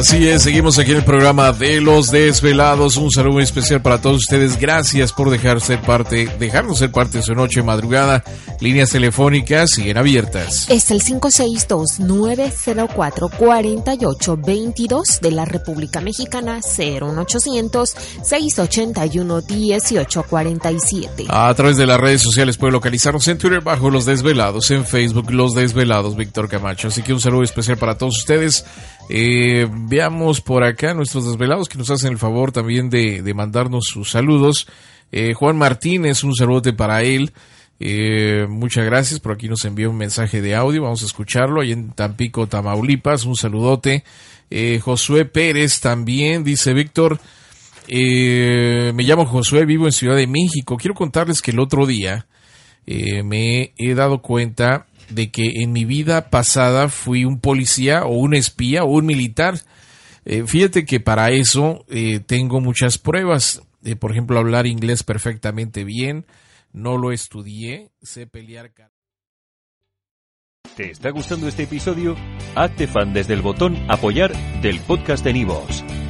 Así es, seguimos aquí en el programa de Los Desvelados. Un saludo muy especial para todos ustedes. Gracias por dejar ser parte, dejarnos ser parte de su noche madrugada. Líneas telefónicas siguen abiertas. Es el 562-904-4822 de la República Mexicana, 01800-681-1847. A través de las redes sociales puede localizarnos en Twitter bajo Los Desvelados, en Facebook Los Desvelados, Víctor Camacho. Así que un saludo especial para todos ustedes. Eh, veamos por acá nuestros desvelados que nos hacen el favor también de, mandarnos sus saludos. Eh, Juan Martínez, un saludote para él. Eh, muchas gracias. Por aquí nos envió un mensaje de audio. Vamos a escucharlo. Ahí en Tampico, Tamaulipas. Un saludote. Josué Pérez también, dice Víctor. me llamo Josué, vivo en Ciudad de México. Quiero contarles que el otro día me he dado cuenta de que en mi vida pasada fui un policía o un espía o un militar. Eh, fíjate que para eso eh, tengo muchas pruebas. Por ejemplo, hablar inglés perfectamente bien. No lo estudié. Sé pelear. ¿Te está gustando este episodio? Hazte fan desde el botón apoyar del podcast de Nivos.